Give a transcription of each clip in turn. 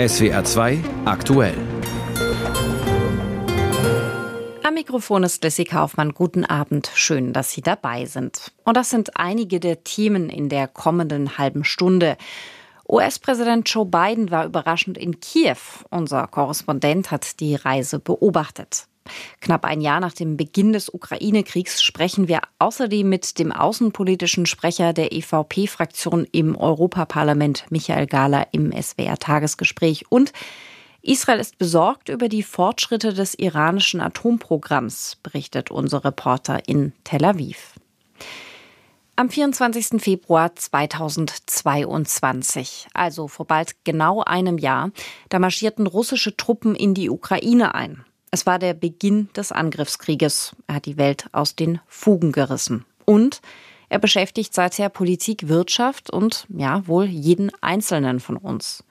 SWR 2 aktuell. Am Mikrofon ist Lissy Kaufmann. Guten Abend. Schön, dass Sie dabei sind. Und das sind einige der Themen in der kommenden halben Stunde. US-Präsident Joe Biden war überraschend in Kiew. Unser Korrespondent hat die Reise beobachtet. Knapp ein Jahr nach dem Beginn des Ukraine-Kriegs sprechen wir außerdem mit dem außenpolitischen Sprecher der EVP-Fraktion im Europaparlament, Michael Gahler, im SWR-Tagesgespräch. Und Israel ist besorgt über die Fortschritte des iranischen Atomprogramms, berichtet unser Reporter in Tel Aviv. Am 24. Februar 2022, also vor bald genau einem Jahr, da marschierten russische Truppen in die Ukraine ein. Es war der Beginn des Angriffskrieges. Er hat die Welt aus den Fugen gerissen. Und er beschäftigt seither Politik, Wirtschaft und ja wohl jeden Einzelnen von uns.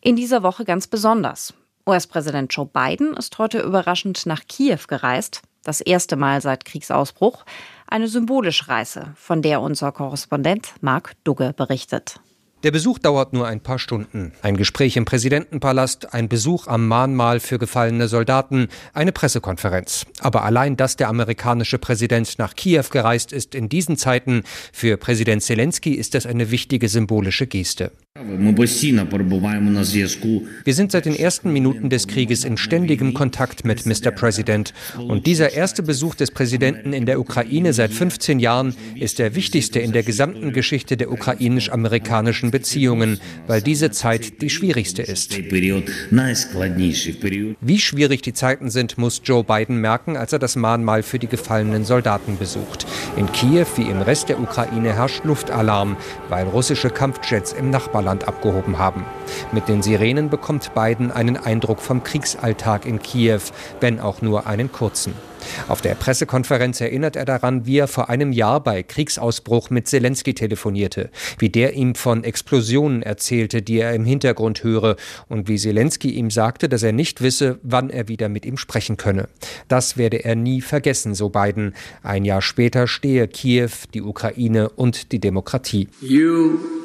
In dieser Woche ganz besonders. US-Präsident Joe Biden ist heute überraschend nach Kiew gereist. Das erste Mal seit Kriegsausbruch. Eine symbolische Reise, von der unser Korrespondent Mark Dugge berichtet. Der Besuch dauert nur ein paar Stunden. Ein Gespräch im Präsidentenpalast, ein Besuch am Mahnmal für gefallene Soldaten, eine Pressekonferenz. Aber allein, dass der amerikanische Präsident nach Kiew gereist ist in diesen Zeiten, für Präsident Zelensky ist das eine wichtige symbolische Geste. Wir sind seit den ersten Minuten des Krieges in ständigem Kontakt mit Mr. President. Und dieser erste Besuch des Präsidenten in der Ukraine seit 15 Jahren ist der wichtigste in der gesamten Geschichte der ukrainisch-amerikanischen Beziehungen, weil diese Zeit die schwierigste ist. Wie schwierig die Zeiten sind, muss Joe Biden merken, als er das Mahnmal für die gefallenen Soldaten besucht. In Kiew wie im Rest der Ukraine herrscht Luftalarm, weil russische Kampfjets im Nachbarland Nachbarland abgehoben haben. Mit den Sirenen bekommt Biden einen Eindruck vom Kriegsalltag in Kiew, wenn auch nur einen kurzen. Auf der Pressekonferenz erinnert er daran, wie er vor einem Jahr bei Kriegsausbruch mit Zelensky telefonierte, wie der ihm von Explosionen erzählte, die er im Hintergrund höre und wie Zelensky ihm sagte, dass er nicht wisse, wann er wieder mit ihm sprechen könne. Das werde er nie vergessen, so Biden. Ein Jahr später stehe Kiew, die Ukraine und die Demokratie. You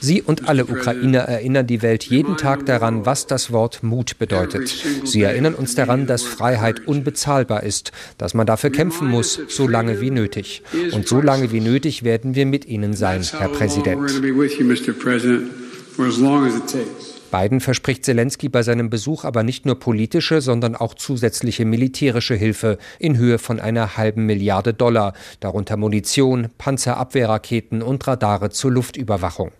Sie und alle Ukrainer erinnern die Welt jeden Tag daran, was das Wort Mut bedeutet. Sie erinnern uns daran, dass Freiheit unbezahlbar ist, dass man dafür kämpfen muss, so lange wie nötig. Und so lange wie nötig werden wir mit Ihnen sein, Herr Präsident. Biden verspricht Zelensky bei seinem Besuch aber nicht nur politische, sondern auch zusätzliche militärische Hilfe in Höhe von einer halben Milliarde Dollar, darunter Munition, Panzerabwehrraketen und Radare zur Luftüberwachung.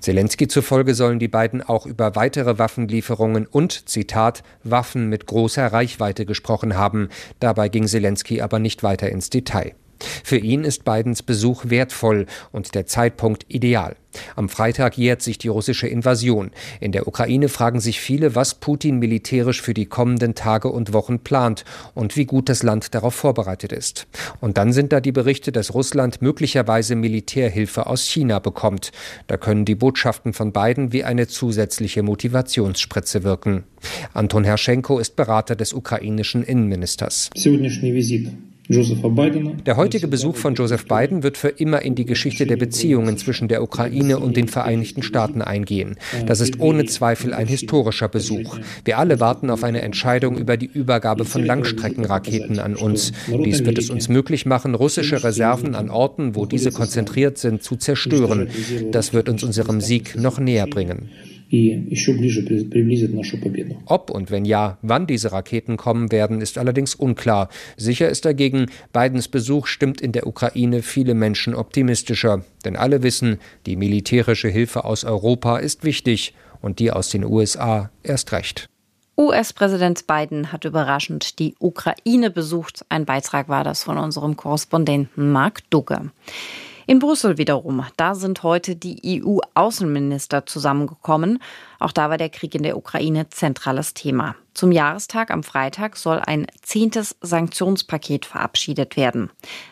Zelensky zufolge sollen die beiden auch über weitere Waffenlieferungen und, Zitat, Waffen mit großer Reichweite gesprochen haben. Dabei ging Zelensky aber nicht weiter ins Detail. Für ihn ist Bidens Besuch wertvoll und der Zeitpunkt ideal. Am Freitag jährt sich die russische Invasion. In der Ukraine fragen sich viele, was Putin militärisch für die kommenden Tage und Wochen plant und wie gut das Land darauf vorbereitet ist. Und dann sind da die Berichte, dass Russland möglicherweise Militärhilfe aus China bekommt. Da können die Botschaften von beiden wie eine zusätzliche Motivationsspritze wirken. Anton Herrschenko ist Berater des ukrainischen Innenministers. Der heutige Besuch von Joseph Biden wird für immer in die Geschichte der Beziehungen zwischen der Ukraine und den Vereinigten Staaten eingehen. Das ist ohne Zweifel ein historischer Besuch. Wir alle warten auf eine Entscheidung über die Übergabe von Langstreckenraketen an uns. Dies wird es uns möglich machen, russische Reserven an Orten, wo diese konzentriert sind, zu zerstören. Das wird uns unserem Sieg noch näher bringen. Ob und wenn ja, wann diese Raketen kommen werden, ist allerdings unklar. Sicher ist dagegen, Bidens Besuch stimmt in der Ukraine viele Menschen optimistischer. Denn alle wissen, die militärische Hilfe aus Europa ist wichtig und die aus den USA erst recht. US-Präsident Biden hat überraschend die Ukraine besucht. Ein Beitrag war das von unserem Korrespondenten Mark Dugge. In Brüssel wiederum, da sind heute die EU-Außenminister zusammengekommen. Auch da war der Krieg in der Ukraine zentrales Thema. Zum Jahrestag am Freitag soll ein zehntes Sanktionspaket verabschiedet werden.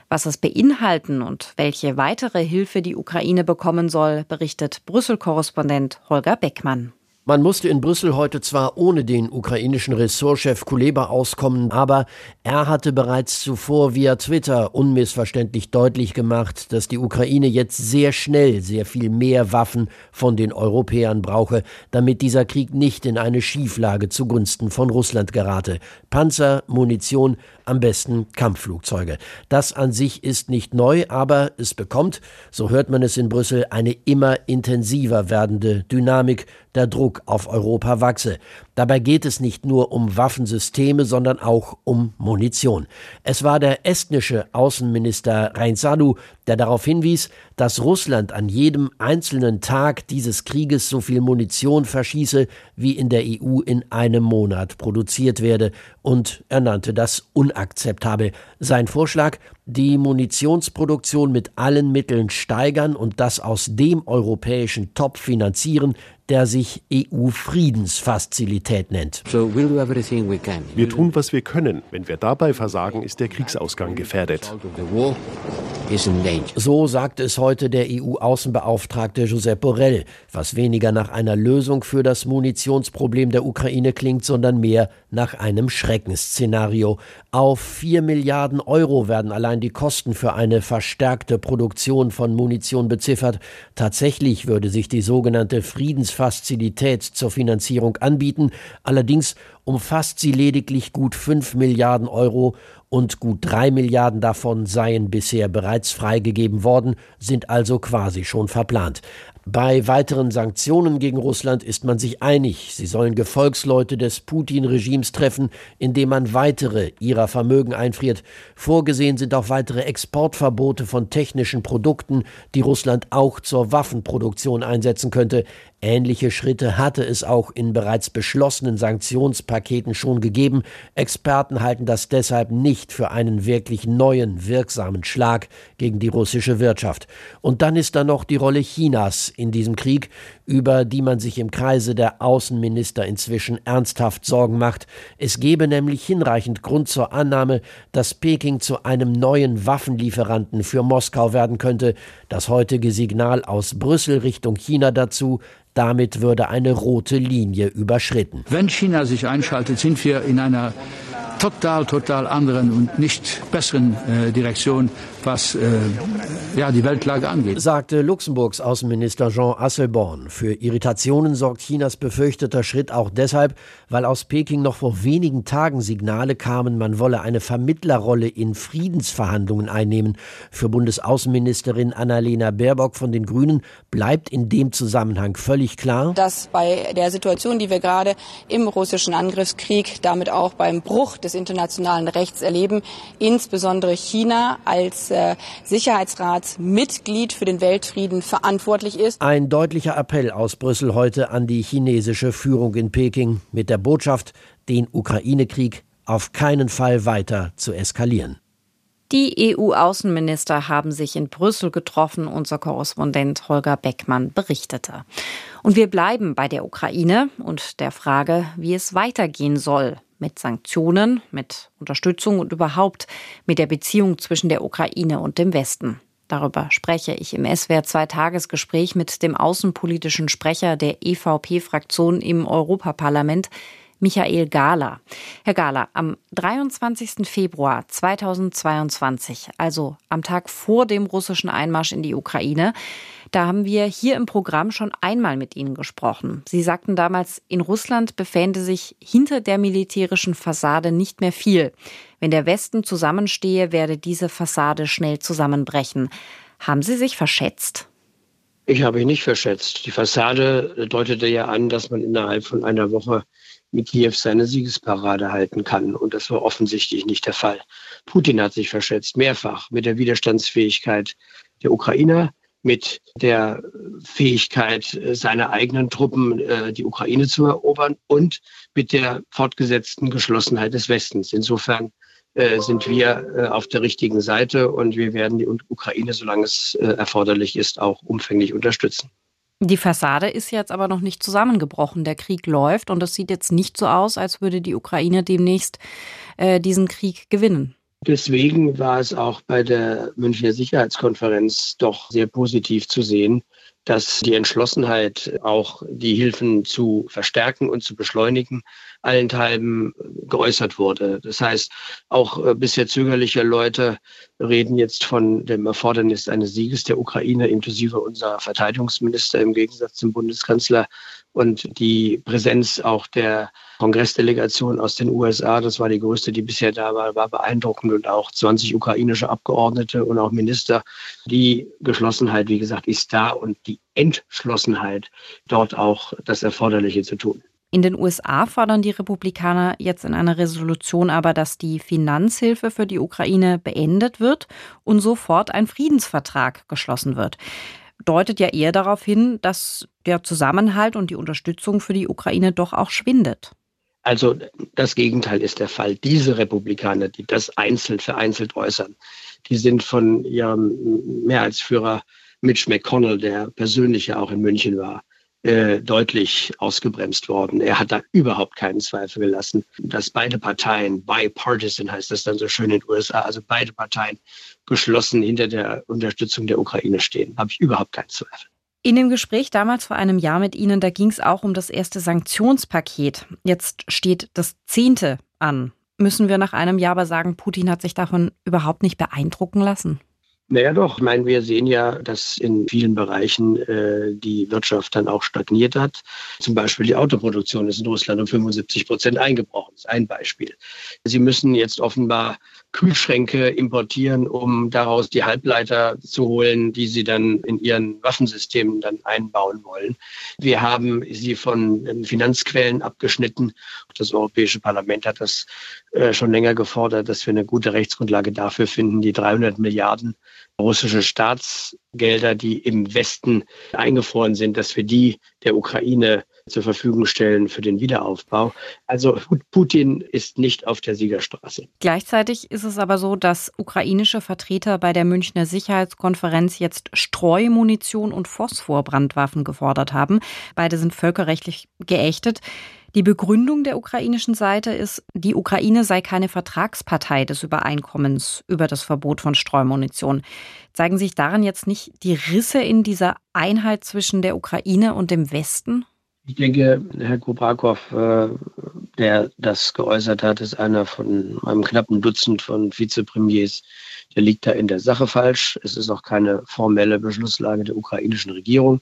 Was es beinhalten und welche weitere Hilfe die Ukraine bekommen soll, berichtet Brüssel-Korrespondent Holger Beckmann. Man musste in Brüssel heute zwar ohne den ukrainischen Ressortchef Kuleba auskommen, aber er hatte bereits zuvor via Twitter unmissverständlich deutlich gemacht, dass die Ukraine jetzt sehr schnell sehr viel mehr Waffen von den Europäern brauche, damit dieser Krieg nicht in eine Schieflage zugunsten von Russland gerate. Panzer, Munition, am besten Kampfflugzeuge. Das an sich ist nicht neu, aber es bekommt, so hört man es in Brüssel, eine immer intensiver werdende Dynamik der Druck auf Europa wachse. Dabei geht es nicht nur um Waffensysteme, sondern auch um Munition. Es war der estnische Außenminister Reinsalu, der darauf hinwies, dass Russland an jedem einzelnen Tag dieses Krieges so viel Munition verschieße, wie in der EU in einem Monat produziert werde, und er nannte das unakzeptabel. Sein Vorschlag, die Munitionsproduktion mit allen Mitteln steigern und das aus dem europäischen Topf finanzieren, der sich EU-Friedensfazilität nennt. Wir tun, was wir können. Wenn wir dabei versagen, ist der Kriegsausgang gefährdet. So sagt es heute der EU-Außenbeauftragte Josep Borrell, was weniger nach einer Lösung für das Munitionsproblem der Ukraine klingt, sondern mehr nach einem Schreckensszenario. Auf vier Milliarden Euro werden allein die Kosten für eine verstärkte Produktion von Munition beziffert. Tatsächlich würde sich die sogenannte Friedensfazilität zur Finanzierung anbieten, allerdings umfasst sie lediglich gut fünf Milliarden Euro und gut drei Milliarden davon seien bisher bereits freigegeben worden, sind also quasi schon verplant. Bei weiteren Sanktionen gegen Russland ist man sich einig. Sie sollen Gefolgsleute des Putin-Regimes treffen, indem man weitere ihrer Vermögen einfriert. Vorgesehen sind auch weitere Exportverbote von technischen Produkten, die Russland auch zur Waffenproduktion einsetzen könnte. Ähnliche Schritte hatte es auch in bereits beschlossenen Sanktionspaketen schon gegeben. Experten halten das deshalb nicht für einen wirklich neuen, wirksamen Schlag gegen die russische Wirtschaft. Und dann ist da noch die Rolle Chinas in diesem Krieg, über die man sich im Kreise der Außenminister inzwischen ernsthaft Sorgen macht. Es gebe nämlich hinreichend Grund zur Annahme, dass Peking zu einem neuen Waffenlieferanten für Moskau werden könnte. Das heutige Signal aus Brüssel Richtung China dazu damit würde eine rote Linie überschritten. Wenn China sich einschaltet, sind wir in einer total, total anderen und nicht besseren äh, Direktion, was äh, ja, die Weltlage angeht. Sagte Luxemburgs Außenminister Jean Asselborn. Für Irritationen sorgt Chinas befürchteter Schritt auch deshalb, weil aus Peking noch vor wenigen Tagen Signale kamen, man wolle eine Vermittlerrolle in Friedensverhandlungen einnehmen. Für Bundesaußenministerin Annalena Baerbock von den Grünen bleibt in dem Zusammenhang völlig klar, dass bei der Situation, die wir gerade im russischen Angriffskrieg, damit auch beim Bruch des internationalen Rechts erleben, insbesondere China als äh, Sicherheitsratsmitglied für den Weltfrieden verantwortlich ist. Ein deutlicher Appell aus Brüssel heute an die chinesische Führung in Peking mit der Botschaft, den Ukraine-Krieg auf keinen Fall weiter zu eskalieren. Die EU-Außenminister haben sich in Brüssel getroffen, unser Korrespondent Holger Beckmann berichtete. Und wir bleiben bei der Ukraine und der Frage, wie es weitergehen soll mit Sanktionen, mit Unterstützung und überhaupt mit der Beziehung zwischen der Ukraine und dem Westen. Darüber spreche ich im SWR 2 Tagesgespräch mit dem außenpolitischen Sprecher der EVP-Fraktion im Europaparlament, Michael Gahler. Herr Gahler, am 23. Februar 2022, also am Tag vor dem russischen Einmarsch in die Ukraine, da haben wir hier im Programm schon einmal mit Ihnen gesprochen. Sie sagten damals, in Russland befände sich hinter der militärischen Fassade nicht mehr viel. Wenn der Westen zusammenstehe, werde diese Fassade schnell zusammenbrechen. Haben Sie sich verschätzt? Ich habe mich nicht verschätzt. Die Fassade deutete ja an, dass man innerhalb von einer Woche mit Kiew seine Siegesparade halten kann. Und das war offensichtlich nicht der Fall. Putin hat sich verschätzt, mehrfach mit der Widerstandsfähigkeit der Ukrainer, mit der Fähigkeit seiner eigenen Truppen, äh, die Ukraine zu erobern und mit der fortgesetzten Geschlossenheit des Westens. Insofern äh, sind wir äh, auf der richtigen Seite und wir werden die Ukraine, solange es erforderlich ist, auch umfänglich unterstützen. Die Fassade ist jetzt aber noch nicht zusammengebrochen. Der Krieg läuft und es sieht jetzt nicht so aus, als würde die Ukraine demnächst äh, diesen Krieg gewinnen. Deswegen war es auch bei der Münchner Sicherheitskonferenz doch sehr positiv zu sehen, dass die Entschlossenheit, auch die Hilfen zu verstärken und zu beschleunigen, allenthalben geäußert wurde. Das heißt, auch äh, bisher zögerliche Leute reden jetzt von dem Erfordernis eines Sieges der Ukraine, inklusive unserer Verteidigungsminister im Gegensatz zum Bundeskanzler und die Präsenz auch der Kongressdelegation aus den USA, das war die größte, die bisher da war, war beeindruckend und auch 20 ukrainische Abgeordnete und auch Minister. Die Geschlossenheit, wie gesagt, ist da und die Entschlossenheit, dort auch das Erforderliche zu tun. In den USA fordern die Republikaner jetzt in einer Resolution aber, dass die Finanzhilfe für die Ukraine beendet wird und sofort ein Friedensvertrag geschlossen wird. Deutet ja eher darauf hin, dass der Zusammenhalt und die Unterstützung für die Ukraine doch auch schwindet. Also das Gegenteil ist der Fall. Diese Republikaner, die das einzeln vereinzelt äußern, die sind von ihrem Mehrheitsführer Mitch McConnell, der persönlich ja auch in München war, äh, deutlich ausgebremst worden. Er hat da überhaupt keinen Zweifel gelassen, dass beide Parteien, bipartisan heißt das dann so schön in den USA, also beide Parteien geschlossen hinter der Unterstützung der Ukraine stehen. Habe ich überhaupt keinen Zweifel. In dem Gespräch damals vor einem Jahr mit Ihnen, da ging es auch um das erste Sanktionspaket. Jetzt steht das zehnte an. Müssen wir nach einem Jahr aber sagen, Putin hat sich davon überhaupt nicht beeindrucken lassen? Naja doch, ich meine, wir sehen ja, dass in vielen Bereichen äh, die Wirtschaft dann auch stagniert hat. Zum Beispiel die Autoproduktion ist in Russland um 75 Prozent eingebrochen. Das ist ein Beispiel. Sie müssen jetzt offenbar Kühlschränke importieren, um daraus die Halbleiter zu holen, die sie dann in ihren Waffensystemen dann einbauen wollen. Wir haben sie von Finanzquellen abgeschnitten. Das Europäische Parlament hat das äh, schon länger gefordert, dass wir eine gute Rechtsgrundlage dafür finden, die 300 Milliarden russische Staatsgelder, die im Westen eingefroren sind, dass wir die der Ukraine zur Verfügung stellen für den Wiederaufbau. Also Putin ist nicht auf der Siegerstraße. Gleichzeitig ist es aber so, dass ukrainische Vertreter bei der Münchner Sicherheitskonferenz jetzt Streumunition und Phosphorbrandwaffen gefordert haben. Beide sind völkerrechtlich geächtet. Die Begründung der ukrainischen Seite ist, die Ukraine sei keine Vertragspartei des Übereinkommens über das Verbot von Streumunition. Zeigen sich daran jetzt nicht die Risse in dieser Einheit zwischen der Ukraine und dem Westen? Ich denke, Herr Kubrakow, äh, der das geäußert hat, ist einer von einem knappen Dutzend von Vizepremiers. Der liegt da in der Sache falsch. Es ist auch keine formelle Beschlusslage der ukrainischen Regierung.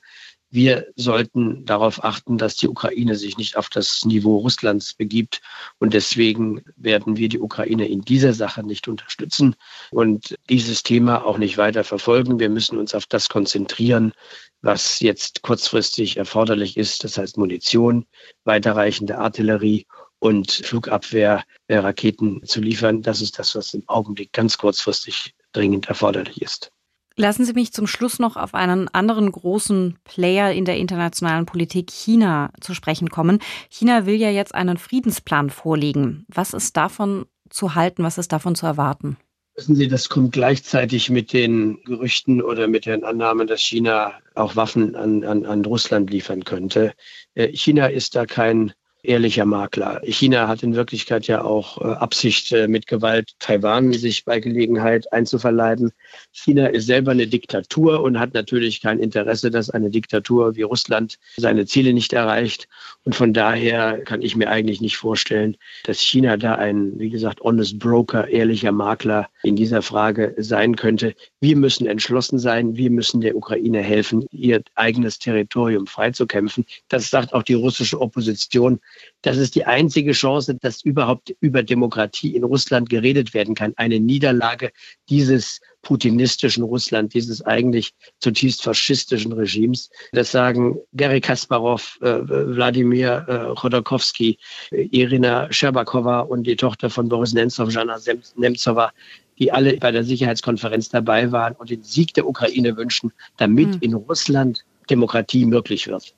Wir sollten darauf achten, dass die Ukraine sich nicht auf das Niveau Russlands begibt. Und deswegen werden wir die Ukraine in dieser Sache nicht unterstützen und dieses Thema auch nicht weiter verfolgen. Wir müssen uns auf das konzentrieren, was jetzt kurzfristig erforderlich ist. Das heißt Munition, weiterreichende Artillerie und Flugabwehr, Raketen zu liefern. Das ist das, was im Augenblick ganz kurzfristig dringend erforderlich ist. Lassen Sie mich zum Schluss noch auf einen anderen großen Player in der internationalen Politik, China, zu sprechen kommen. China will ja jetzt einen Friedensplan vorlegen. Was ist davon zu halten? Was ist davon zu erwarten? Wissen Sie, das kommt gleichzeitig mit den Gerüchten oder mit den Annahmen, dass China auch Waffen an, an, an Russland liefern könnte. Äh, China ist da kein ehrlicher Makler. China hat in Wirklichkeit ja auch äh, Absicht, äh, mit Gewalt Taiwan sich bei Gelegenheit einzuverleiben. China ist selber eine Diktatur und hat natürlich kein Interesse, dass eine Diktatur wie Russland seine Ziele nicht erreicht. Und von daher kann ich mir eigentlich nicht vorstellen, dass China da ein, wie gesagt, honest broker, ehrlicher Makler in dieser Frage sein könnte. Wir müssen entschlossen sein. Wir müssen der Ukraine helfen, ihr eigenes Territorium freizukämpfen. Das sagt auch die russische Opposition. Das ist die einzige Chance, dass überhaupt über Demokratie in Russland geredet werden kann. Eine Niederlage dieses putinistischen Russland, dieses eigentlich zutiefst faschistischen Regimes. Das sagen Gary Kasparov, äh, Wladimir äh, Chodorkowski, äh, Irina Scherbakowa und die Tochter von Boris Nemtsov, Jana Nemtsova, die alle bei der Sicherheitskonferenz dabei waren und den Sieg der Ukraine wünschen, damit mhm. in Russland Demokratie möglich wird.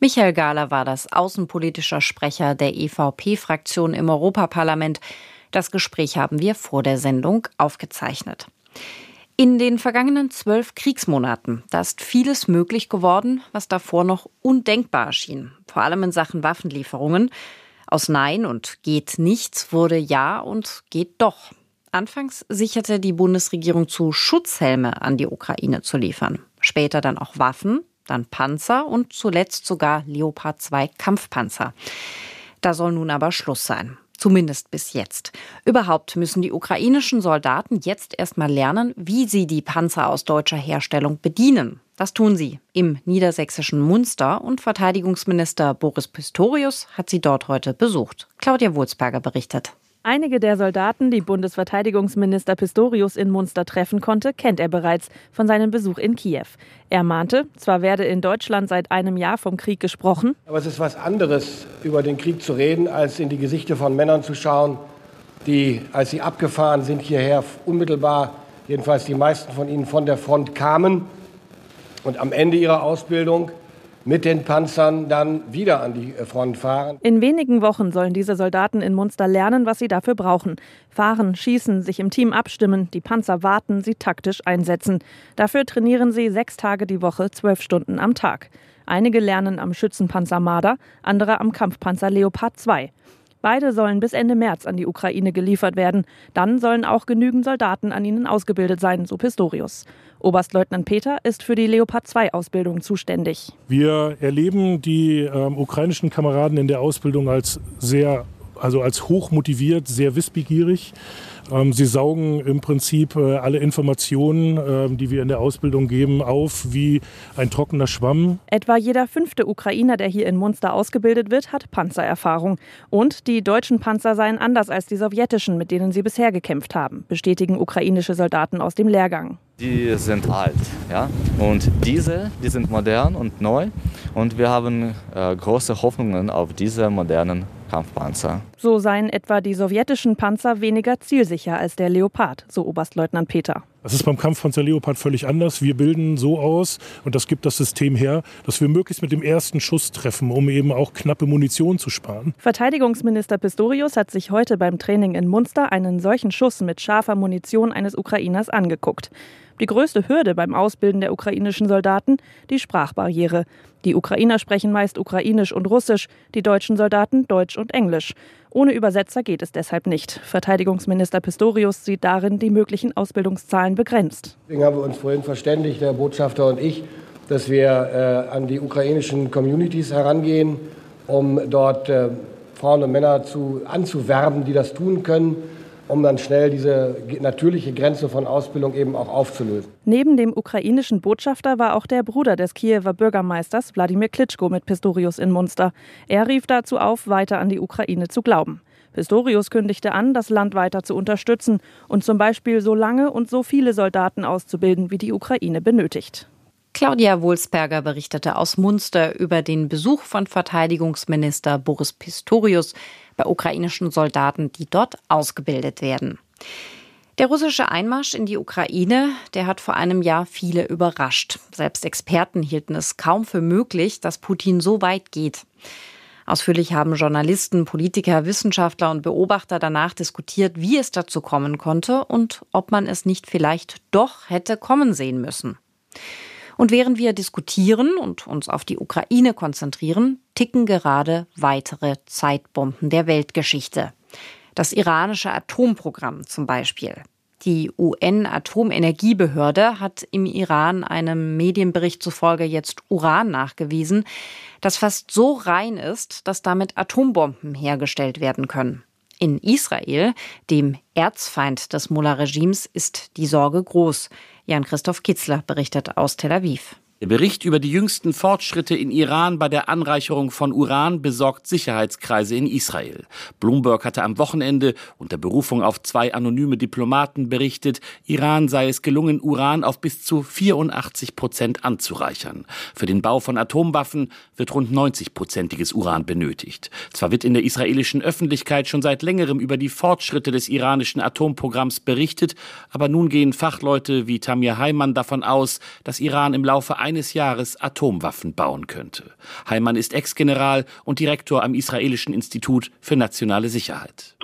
Michael Gahler war das außenpolitischer Sprecher der EVP-Fraktion im Europaparlament. Das Gespräch haben wir vor der Sendung aufgezeichnet. In den vergangenen zwölf Kriegsmonaten, da ist vieles möglich geworden, was davor noch undenkbar erschien, vor allem in Sachen Waffenlieferungen. Aus Nein und geht nichts wurde Ja und geht doch. Anfangs sicherte die Bundesregierung zu, Schutzhelme an die Ukraine zu liefern, später dann auch Waffen, dann Panzer und zuletzt sogar Leopard 2 Kampfpanzer. Da soll nun aber Schluss sein. Zumindest bis jetzt. Überhaupt müssen die ukrainischen Soldaten jetzt erstmal lernen, wie sie die Panzer aus deutscher Herstellung bedienen. Das tun sie im niedersächsischen Munster und Verteidigungsminister Boris Pistorius hat sie dort heute besucht. Claudia Wulzberger berichtet. Einige der Soldaten, die Bundesverteidigungsminister Pistorius in Munster treffen konnte, kennt er bereits von seinem Besuch in Kiew. Er mahnte, zwar werde in Deutschland seit einem Jahr vom Krieg gesprochen, aber es ist was anderes, über den Krieg zu reden, als in die Gesichter von Männern zu schauen, die, als sie abgefahren sind hierher, unmittelbar, jedenfalls die meisten von ihnen von der Front kamen und am Ende ihrer Ausbildung mit den Panzern dann wieder an die Front fahren. In wenigen Wochen sollen diese Soldaten in Munster lernen, was sie dafür brauchen. Fahren, schießen, sich im Team abstimmen, die Panzer warten, sie taktisch einsetzen. Dafür trainieren sie sechs Tage die Woche, zwölf Stunden am Tag. Einige lernen am Schützenpanzer Marder, andere am Kampfpanzer Leopard 2. Beide sollen bis Ende März an die Ukraine geliefert werden. Dann sollen auch genügend Soldaten an ihnen ausgebildet sein, so Pistorius. Oberstleutnant Peter ist für die Leopard 2 Ausbildung zuständig. Wir erleben die ähm, ukrainischen Kameraden in der Ausbildung als sehr also als hoch motiviert, sehr wissbegierig. Ähm, sie saugen im Prinzip äh, alle Informationen, ähm, die wir in der Ausbildung geben, auf wie ein trockener Schwamm. Etwa jeder fünfte Ukrainer, der hier in Munster ausgebildet wird, hat Panzererfahrung. Und die deutschen Panzer seien anders als die sowjetischen, mit denen sie bisher gekämpft haben, bestätigen ukrainische Soldaten aus dem Lehrgang. Die sind alt, ja. Und diese, die sind modern und neu. Und wir haben äh, große Hoffnungen auf diese modernen Kampfpanzer. So seien etwa die sowjetischen Panzer weniger zielsicher als der Leopard, so Oberstleutnant Peter. Das ist beim Kampfpanzer Leopard völlig anders. Wir bilden so aus, und das gibt das System her, dass wir möglichst mit dem ersten Schuss treffen, um eben auch knappe Munition zu sparen. Verteidigungsminister Pistorius hat sich heute beim Training in Munster einen solchen Schuss mit scharfer Munition eines Ukrainers angeguckt. Die größte Hürde beim Ausbilden der ukrainischen Soldaten die Sprachbarriere. Die Ukrainer sprechen meist Ukrainisch und Russisch, die deutschen Soldaten Deutsch und Englisch. Ohne Übersetzer geht es deshalb nicht. Verteidigungsminister Pistorius sieht darin die möglichen Ausbildungszahlen begrenzt. Deswegen haben wir uns vorhin verständigt, der Botschafter und ich, dass wir äh, an die ukrainischen Communities herangehen, um dort äh, Frauen und Männer zu, anzuwerben, die das tun können um dann schnell diese natürliche Grenze von Ausbildung eben auch aufzulösen. Neben dem ukrainischen Botschafter war auch der Bruder des Kiewer Bürgermeisters Wladimir Klitschko mit Pistorius in Munster. Er rief dazu auf, weiter an die Ukraine zu glauben. Pistorius kündigte an, das Land weiter zu unterstützen und zum Beispiel so lange und so viele Soldaten auszubilden, wie die Ukraine benötigt. Claudia Wulsberger berichtete aus Munster über den Besuch von Verteidigungsminister Boris Pistorius bei ukrainischen Soldaten, die dort ausgebildet werden. Der russische Einmarsch in die Ukraine, der hat vor einem Jahr viele überrascht. Selbst Experten hielten es kaum für möglich, dass Putin so weit geht. Ausführlich haben Journalisten, Politiker, Wissenschaftler und Beobachter danach diskutiert, wie es dazu kommen konnte und ob man es nicht vielleicht doch hätte kommen sehen müssen. Und während wir diskutieren und uns auf die Ukraine konzentrieren, ticken gerade weitere Zeitbomben der Weltgeschichte. Das iranische Atomprogramm zum Beispiel. Die UN-Atomenergiebehörde hat im Iran einem Medienbericht zufolge jetzt Uran nachgewiesen, das fast so rein ist, dass damit Atombomben hergestellt werden können. In Israel, dem Erzfeind des Mullah-Regimes, ist die Sorge groß. Jan-Christoph Kitzler berichtet aus Tel Aviv. Der Bericht über die jüngsten Fortschritte in Iran bei der Anreicherung von Uran besorgt Sicherheitskreise in Israel. Bloomberg hatte am Wochenende unter Berufung auf zwei anonyme Diplomaten berichtet, Iran sei es gelungen, Uran auf bis zu 84 Prozent anzureichern. Für den Bau von Atomwaffen wird rund 90-prozentiges Uran benötigt. Zwar wird in der israelischen Öffentlichkeit schon seit längerem über die Fortschritte des iranischen Atomprogramms berichtet, aber nun gehen Fachleute wie Tamir Heimann davon aus, dass Iran im Laufe eines Jahres Atomwaffen bauen könnte. Heimann ist Ex-General und Direktor am Israelischen Institut für nationale Sicherheit.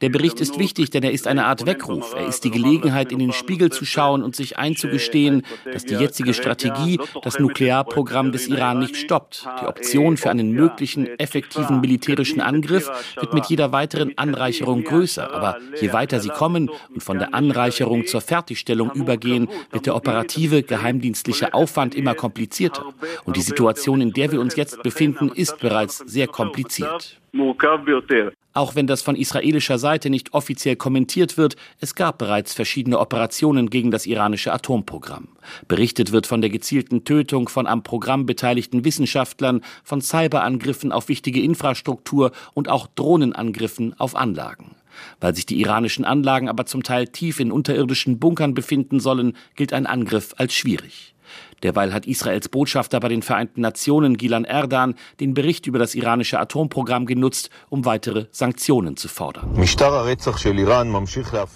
Der Bericht ist wichtig, denn er ist eine Art Weckruf. Er ist die Gelegenheit, in den Spiegel zu schauen und sich einzugestehen, dass die jetzige Strategie das Nuklearprogramm des Iran nicht stoppt. Die Option für einen möglichen effektiven militärischen Angriff wird mit jeder weiteren Anreicherung größer. Aber je weiter sie kommen und von der Anreicherung zur Fertigstellung übergehen, wird der der operative, geheimdienstliche Aufwand immer komplizierter. Und die Situation, in der wir uns jetzt befinden, ist bereits sehr kompliziert. Auch wenn das von israelischer Seite nicht offiziell kommentiert wird, es gab bereits verschiedene Operationen gegen das iranische Atomprogramm. Berichtet wird von der gezielten Tötung von am Programm beteiligten Wissenschaftlern, von Cyberangriffen auf wichtige Infrastruktur und auch Drohnenangriffen auf Anlagen. Weil sich die iranischen Anlagen aber zum Teil tief in unterirdischen Bunkern befinden sollen, gilt ein Angriff als schwierig. Derweil hat Israels Botschafter bei den Vereinten Nationen Gilan Erdan den Bericht über das iranische Atomprogramm genutzt, um weitere Sanktionen zu fordern.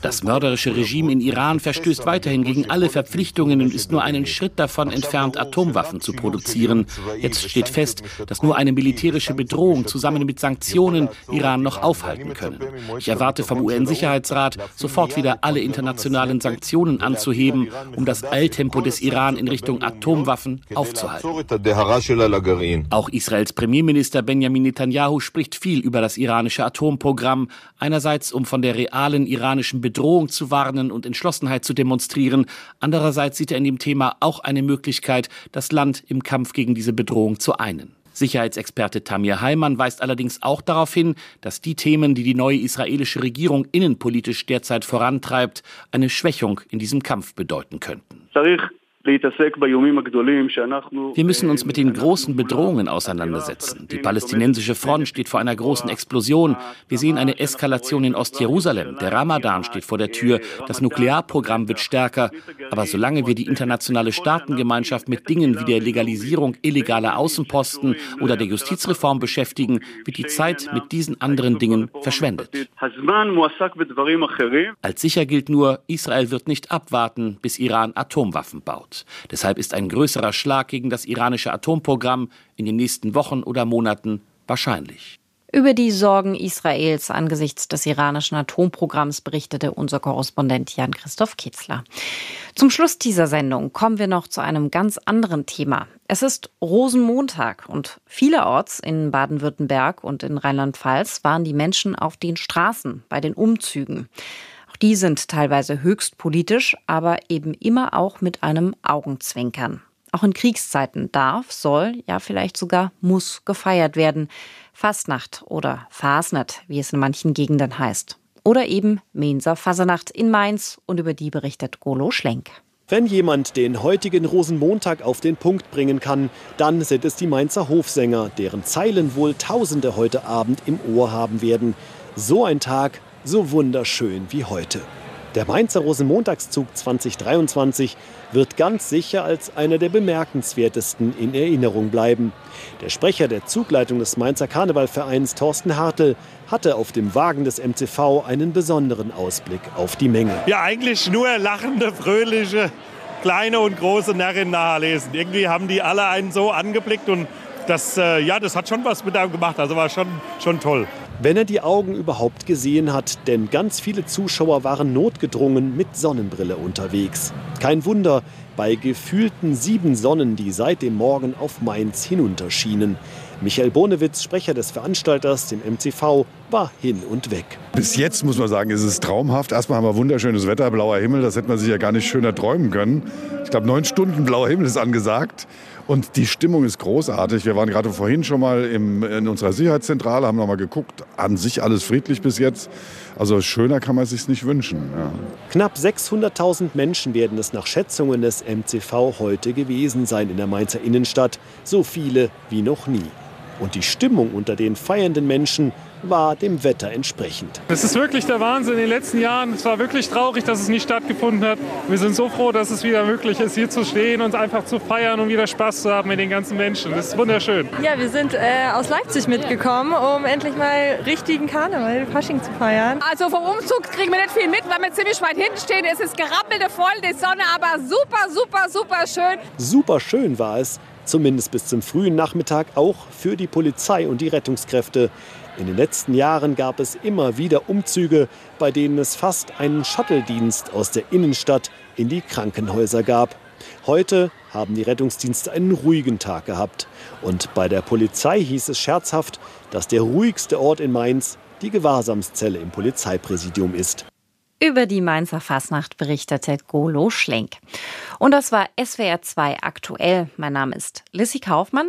Das mörderische Regime in Iran verstößt weiterhin gegen alle Verpflichtungen und ist nur einen Schritt davon entfernt, Atomwaffen zu produzieren. Jetzt steht fest, dass nur eine militärische Bedrohung zusammen mit Sanktionen Iran noch aufhalten können. Ich erwarte vom UN-Sicherheitsrat, sofort wieder alle internationalen Sanktionen anzuheben, um das Eiltempo des Iran in Richtung Atomwaffen Atomwaffen aufzuhalten. Auch Israels Premierminister Benjamin Netanyahu spricht viel über das iranische Atomprogramm, einerseits um von der realen iranischen Bedrohung zu warnen und Entschlossenheit zu demonstrieren, andererseits sieht er in dem Thema auch eine Möglichkeit, das Land im Kampf gegen diese Bedrohung zu einen. Sicherheitsexperte Tamir Heimann weist allerdings auch darauf hin, dass die Themen, die die neue israelische Regierung innenpolitisch derzeit vorantreibt, eine Schwächung in diesem Kampf bedeuten könnten. Wir müssen uns mit den großen Bedrohungen auseinandersetzen. Die palästinensische Front steht vor einer großen Explosion. Wir sehen eine Eskalation in Ostjerusalem. Der Ramadan steht vor der Tür. Das Nuklearprogramm wird stärker. Aber solange wir die internationale Staatengemeinschaft mit Dingen wie der Legalisierung illegaler Außenposten oder der Justizreform beschäftigen, wird die Zeit mit diesen anderen Dingen verschwendet. Als sicher gilt nur, Israel wird nicht abwarten, bis Iran Atomwaffen baut. Deshalb ist ein größerer Schlag gegen das iranische Atomprogramm in den nächsten Wochen oder Monaten wahrscheinlich. Über die Sorgen Israels angesichts des iranischen Atomprogramms berichtete unser Korrespondent Jan-Christoph Kitzler. Zum Schluss dieser Sendung kommen wir noch zu einem ganz anderen Thema. Es ist Rosenmontag und vielerorts in Baden-Württemberg und in Rheinland-Pfalz waren die Menschen auf den Straßen bei den Umzügen. Auch die sind teilweise höchst politisch, aber eben immer auch mit einem Augenzwinkern. Auch in Kriegszeiten darf, soll, ja vielleicht sogar muss gefeiert werden. Fastnacht oder Fasnet, wie es in manchen Gegenden heißt. Oder eben Menser Fasernacht in Mainz und über die berichtet Golo Schlenk. Wenn jemand den heutigen Rosenmontag auf den Punkt bringen kann, dann sind es die Mainzer Hofsänger, deren Zeilen wohl Tausende heute Abend im Ohr haben werden. So ein Tag so wunderschön wie heute. Der Mainzer Rosenmontagszug 2023 wird ganz sicher als einer der bemerkenswertesten in Erinnerung bleiben. Der Sprecher der Zugleitung des Mainzer Karnevalvereins Thorsten Hartl hatte auf dem Wagen des MCV einen besonderen Ausblick auf die Menge. Ja, eigentlich nur lachende, fröhliche, kleine und große Närrinnen nahelesen. Irgendwie haben die alle einen so angeblickt und das, äh, ja, das hat schon was mit einem gemacht. Also war schon, schon toll wenn er die Augen überhaupt gesehen hat, denn ganz viele Zuschauer waren notgedrungen mit Sonnenbrille unterwegs. Kein Wunder, bei gefühlten sieben Sonnen, die seit dem Morgen auf Mainz hinunterschienen. Michael Bonewitz, Sprecher des Veranstalters, dem MCV, war hin und weg. Bis jetzt muss man sagen, ist es traumhaft. Erstmal haben wir wunderschönes Wetter, blauer Himmel. Das hätte man sich ja gar nicht schöner träumen können. Ich glaube, neun Stunden blauer Himmel ist angesagt. Und die Stimmung ist großartig. Wir waren gerade vorhin schon mal im, in unserer Sicherheitszentrale, haben noch mal geguckt. An sich alles friedlich bis jetzt. Also schöner kann man es sich nicht wünschen. Ja. Knapp 600.000 Menschen werden es nach Schätzungen des MCV heute gewesen sein in der Mainzer Innenstadt. So viele wie noch nie. Und die Stimmung unter den feiernden Menschen war dem Wetter entsprechend. Es ist wirklich der Wahnsinn in den letzten Jahren. Es war wirklich traurig, dass es nicht stattgefunden hat. Wir sind so froh, dass es wieder möglich ist, hier zu stehen und einfach zu feiern und wieder Spaß zu haben mit den ganzen Menschen. Das ist wunderschön. Ja, wir sind äh, aus Leipzig mitgekommen, um endlich mal richtigen Karneval, Fasching zu feiern. Also vom Umzug kriegen wir nicht viel mit, weil wir ziemlich weit hinten stehen. Es ist gerappelte voll, die Sonne, aber super, super, super schön. Super schön war es, zumindest bis zum frühen Nachmittag, auch für die Polizei und die Rettungskräfte. In den letzten Jahren gab es immer wieder Umzüge, bei denen es fast einen Shuttle-Dienst aus der Innenstadt in die Krankenhäuser gab. Heute haben die Rettungsdienste einen ruhigen Tag gehabt. Und bei der Polizei hieß es scherzhaft, dass der ruhigste Ort in Mainz die Gewahrsamszelle im Polizeipräsidium ist. Über die Mainzer Fasnacht berichtete Golo Schlenk. Und das war SWR 2 aktuell. Mein Name ist Lissy Kaufmann.